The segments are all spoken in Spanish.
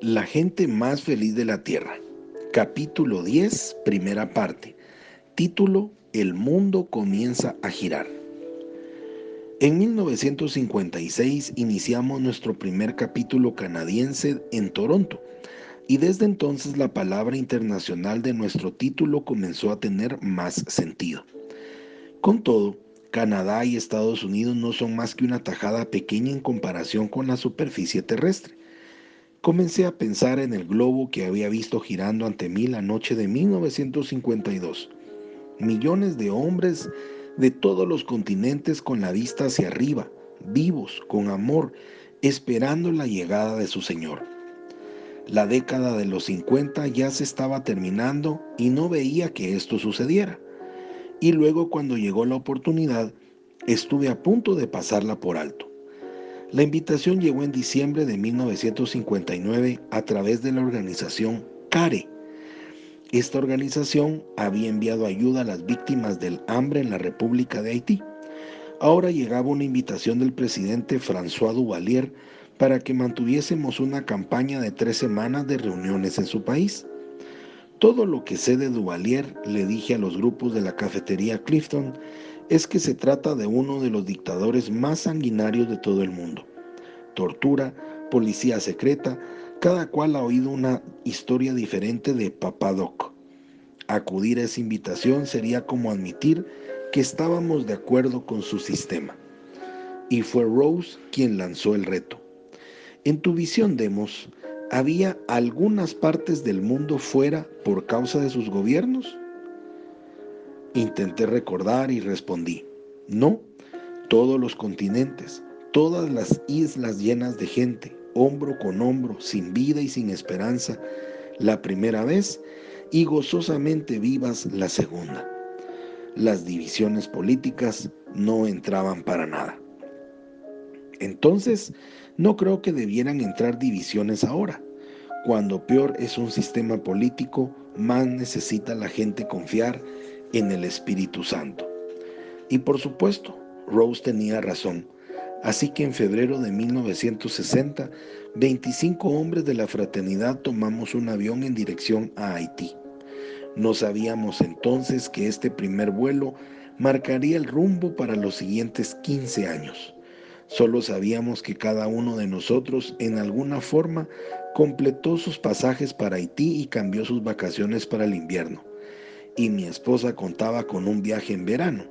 La gente más feliz de la Tierra. Capítulo 10, primera parte. Título El mundo comienza a girar. En 1956 iniciamos nuestro primer capítulo canadiense en Toronto y desde entonces la palabra internacional de nuestro título comenzó a tener más sentido. Con todo, Canadá y Estados Unidos no son más que una tajada pequeña en comparación con la superficie terrestre. Comencé a pensar en el globo que había visto girando ante mí la noche de 1952. Millones de hombres de todos los continentes con la vista hacia arriba, vivos, con amor, esperando la llegada de su Señor. La década de los 50 ya se estaba terminando y no veía que esto sucediera y luego cuando llegó la oportunidad estuve a punto de pasarla por alto. La invitación llegó en diciembre de 1959 a través de la organización CARE. Esta organización había enviado ayuda a las víctimas del hambre en la República de Haití. Ahora llegaba una invitación del presidente François Duvalier para que mantuviésemos una campaña de tres semanas de reuniones en su país. Todo lo que sé de Duvalier, le dije a los grupos de la cafetería Clifton, es que se trata de uno de los dictadores más sanguinarios de todo el mundo. Tortura, policía secreta, cada cual ha oído una historia diferente de Papadoc. Acudir a esa invitación sería como admitir que estábamos de acuerdo con su sistema. Y fue Rose quien lanzó el reto. En tu visión, Demos, ¿Había algunas partes del mundo fuera por causa de sus gobiernos? Intenté recordar y respondí, no, todos los continentes, todas las islas llenas de gente, hombro con hombro, sin vida y sin esperanza, la primera vez y gozosamente vivas la segunda. Las divisiones políticas no entraban para nada. Entonces, no creo que debieran entrar divisiones ahora. Cuando peor es un sistema político, más necesita la gente confiar en el Espíritu Santo. Y por supuesto, Rose tenía razón. Así que en febrero de 1960, 25 hombres de la fraternidad tomamos un avión en dirección a Haití. No sabíamos entonces que este primer vuelo marcaría el rumbo para los siguientes 15 años. Solo sabíamos que cada uno de nosotros en alguna forma completó sus pasajes para Haití y cambió sus vacaciones para el invierno. Y mi esposa contaba con un viaje en verano.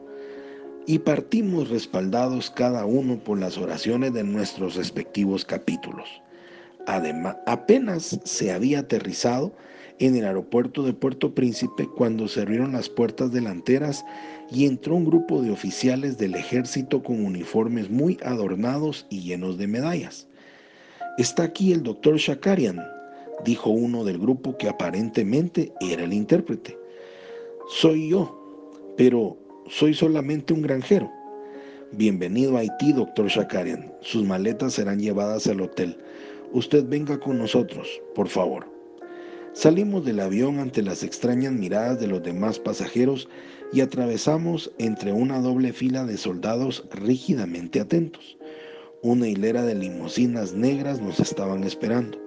Y partimos respaldados cada uno por las oraciones de nuestros respectivos capítulos. Además, apenas se había aterrizado en el aeropuerto de Puerto Príncipe cuando se abrieron las puertas delanteras y entró un grupo de oficiales del ejército con uniformes muy adornados y llenos de medallas. Está aquí el doctor Shakarian, dijo uno del grupo que aparentemente era el intérprete. Soy yo, pero soy solamente un granjero. Bienvenido a Haití, doctor Shakarian. Sus maletas serán llevadas al hotel. Usted venga con nosotros, por favor. Salimos del avión ante las extrañas miradas de los demás pasajeros y atravesamos entre una doble fila de soldados rígidamente atentos. Una hilera de limusinas negras nos estaban esperando.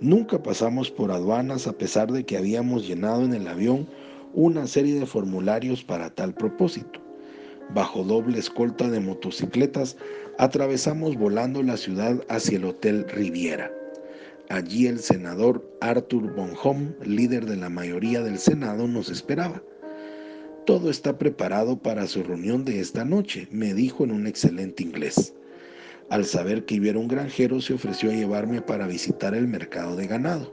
Nunca pasamos por aduanas a pesar de que habíamos llenado en el avión una serie de formularios para tal propósito. Bajo doble escolta de motocicletas, atravesamos volando la ciudad hacia el Hotel Riviera. Allí el senador Arthur Bonhomme, líder de la mayoría del Senado, nos esperaba. Todo está preparado para su reunión de esta noche, me dijo en un excelente inglés. Al saber que iba un granjero, se ofreció a llevarme para visitar el mercado de ganado.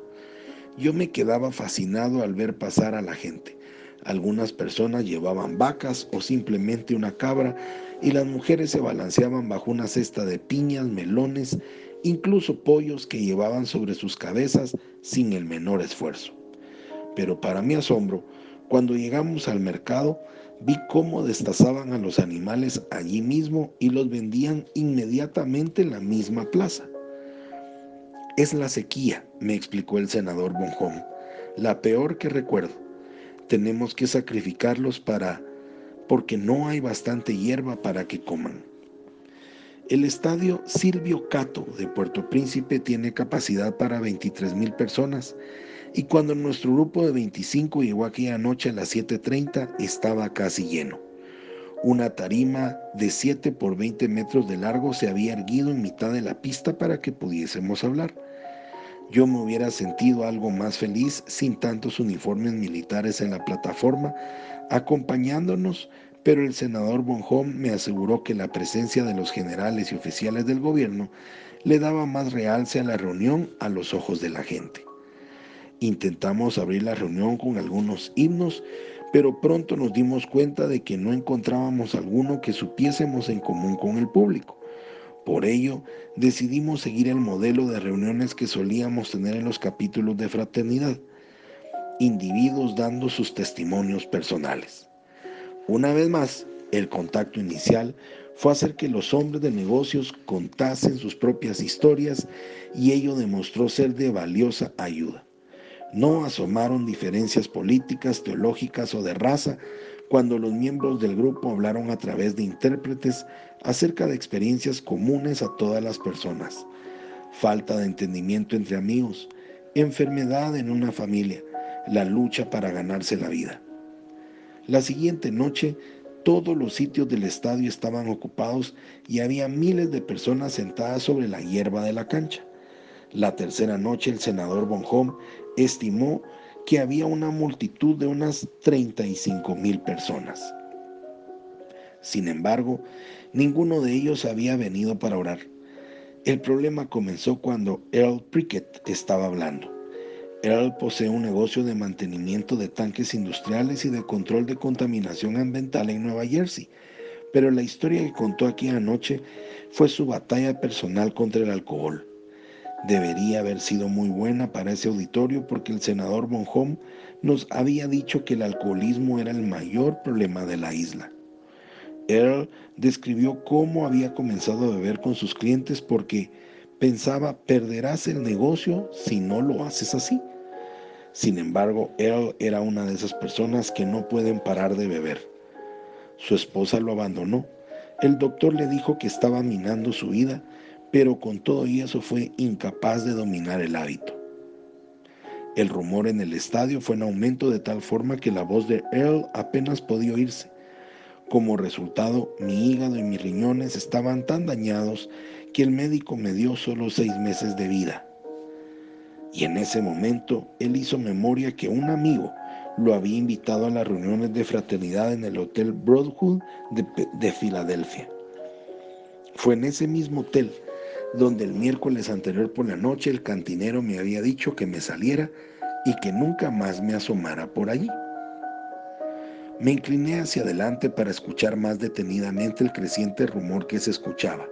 Yo me quedaba fascinado al ver pasar a la gente. Algunas personas llevaban vacas o simplemente una cabra y las mujeres se balanceaban bajo una cesta de piñas, melones incluso pollos que llevaban sobre sus cabezas sin el menor esfuerzo. Pero para mi asombro, cuando llegamos al mercado, vi cómo destazaban a los animales allí mismo y los vendían inmediatamente en la misma plaza. Es la sequía, me explicó el senador Bonhomme, la peor que recuerdo. Tenemos que sacrificarlos para porque no hay bastante hierba para que coman. El estadio Silvio Cato de Puerto Príncipe tiene capacidad para 23 mil personas y cuando nuestro grupo de 25 llegó aquella noche a las 7.30 estaba casi lleno. Una tarima de 7 por 20 metros de largo se había erguido en mitad de la pista para que pudiésemos hablar. Yo me hubiera sentido algo más feliz sin tantos uniformes militares en la plataforma acompañándonos, pero el senador Bonhomme me aseguró que la presencia de los generales y oficiales del gobierno le daba más realce a la reunión a los ojos de la gente. Intentamos abrir la reunión con algunos himnos, pero pronto nos dimos cuenta de que no encontrábamos alguno que supiésemos en común con el público. Por ello, decidimos seguir el modelo de reuniones que solíamos tener en los capítulos de fraternidad, individuos dando sus testimonios personales. Una vez más, el contacto inicial fue hacer que los hombres de negocios contasen sus propias historias y ello demostró ser de valiosa ayuda. No asomaron diferencias políticas, teológicas o de raza cuando los miembros del grupo hablaron a través de intérpretes acerca de experiencias comunes a todas las personas. Falta de entendimiento entre amigos, enfermedad en una familia, la lucha para ganarse la vida. La siguiente noche, todos los sitios del estadio estaban ocupados y había miles de personas sentadas sobre la hierba de la cancha. La tercera noche, el senador Bonhomme estimó que había una multitud de unas 35 mil personas. Sin embargo, ninguno de ellos había venido para orar. El problema comenzó cuando Earl Prickett estaba hablando. Earl posee un negocio de mantenimiento de tanques industriales y de control de contaminación ambiental en Nueva Jersey, pero la historia que contó aquí anoche fue su batalla personal contra el alcohol debería haber sido muy buena para ese auditorio porque el senador Bonhomme nos había dicho que el alcoholismo era el mayor problema de la isla. Earl describió cómo había comenzado a beber con sus clientes porque pensaba perderás el negocio si no lo haces así. Sin embargo, Earl era una de esas personas que no pueden parar de beber. Su esposa lo abandonó. El doctor le dijo que estaba minando su vida pero con todo y eso fue incapaz de dominar el hábito. El rumor en el estadio fue en aumento de tal forma que la voz de Earl apenas podía oírse. Como resultado, mi hígado y mis riñones estaban tan dañados que el médico me dio solo seis meses de vida. Y en ese momento él hizo memoria que un amigo lo había invitado a las reuniones de fraternidad en el Hotel Broadwood de, de Filadelfia. Fue en ese mismo hotel donde el miércoles anterior por la noche el cantinero me había dicho que me saliera y que nunca más me asomara por allí. Me incliné hacia adelante para escuchar más detenidamente el creciente rumor que se escuchaba.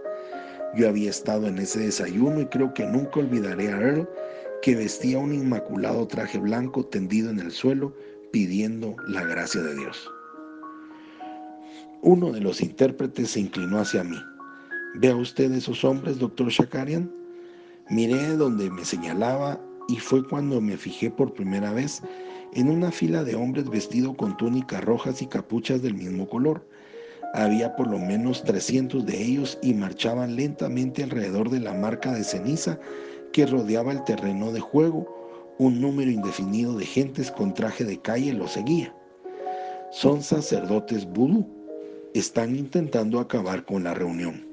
Yo había estado en ese desayuno y creo que nunca olvidaré a Earl, que vestía un inmaculado traje blanco tendido en el suelo pidiendo la gracia de Dios. Uno de los intérpretes se inclinó hacia mí. ¿Vea usted esos hombres, doctor Shakarian? Miré donde me señalaba y fue cuando me fijé por primera vez en una fila de hombres vestidos con túnicas rojas y capuchas del mismo color. Había por lo menos 300 de ellos y marchaban lentamente alrededor de la marca de ceniza que rodeaba el terreno de juego. Un número indefinido de gentes con traje de calle los seguía. Son sacerdotes vudú. Están intentando acabar con la reunión.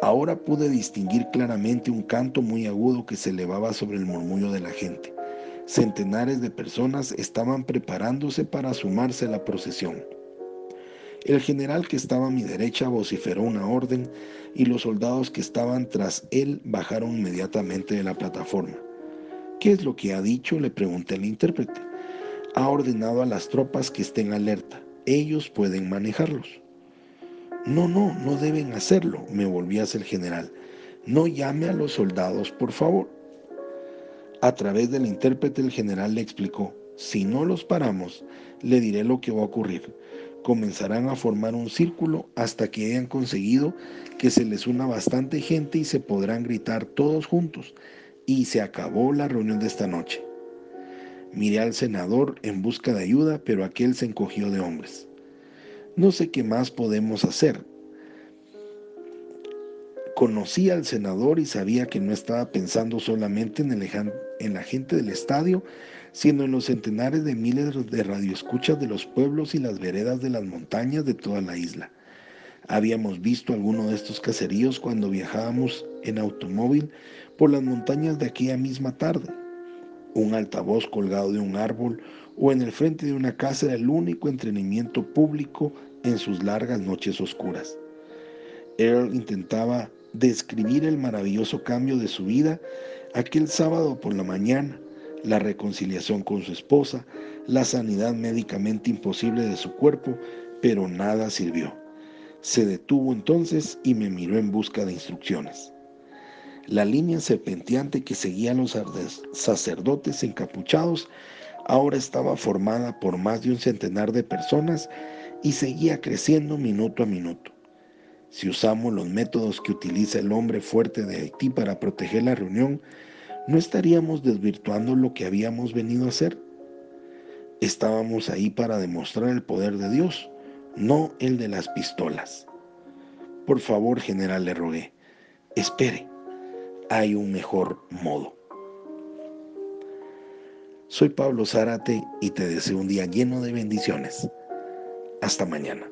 Ahora pude distinguir claramente un canto muy agudo que se elevaba sobre el murmullo de la gente. Centenares de personas estaban preparándose para sumarse a la procesión. El general que estaba a mi derecha vociferó una orden y los soldados que estaban tras él bajaron inmediatamente de la plataforma. ¿Qué es lo que ha dicho? le pregunté al intérprete. Ha ordenado a las tropas que estén alerta. Ellos pueden manejarlos. No, no, no deben hacerlo, me volví hacia el general. No llame a los soldados, por favor. A través del intérprete el general le explicó, si no los paramos, le diré lo que va a ocurrir. Comenzarán a formar un círculo hasta que hayan conseguido que se les una bastante gente y se podrán gritar todos juntos. Y se acabó la reunión de esta noche. Miré al senador en busca de ayuda, pero aquel se encogió de hombres. No sé qué más podemos hacer. Conocía al senador y sabía que no estaba pensando solamente en, el, en la gente del estadio, sino en los centenares de miles de radioescuchas de los pueblos y las veredas de las montañas de toda la isla. Habíamos visto alguno de estos caseríos cuando viajábamos en automóvil por las montañas de aquella misma tarde. Un altavoz colgado de un árbol o en el frente de una casa era el único entretenimiento público en sus largas noches oscuras. Earl intentaba describir el maravilloso cambio de su vida aquel sábado por la mañana, la reconciliación con su esposa, la sanidad médicamente imposible de su cuerpo, pero nada sirvió. Se detuvo entonces y me miró en busca de instrucciones. La línea serpenteante que seguía a los sacerdotes encapuchados ahora estaba formada por más de un centenar de personas y seguía creciendo minuto a minuto. Si usamos los métodos que utiliza el hombre fuerte de Haití para proteger la reunión, ¿no estaríamos desvirtuando lo que habíamos venido a hacer? Estábamos ahí para demostrar el poder de Dios, no el de las pistolas. Por favor, general, le rogué, espere, hay un mejor modo. Soy Pablo Zárate y te deseo un día lleno de bendiciones. Hasta mañana.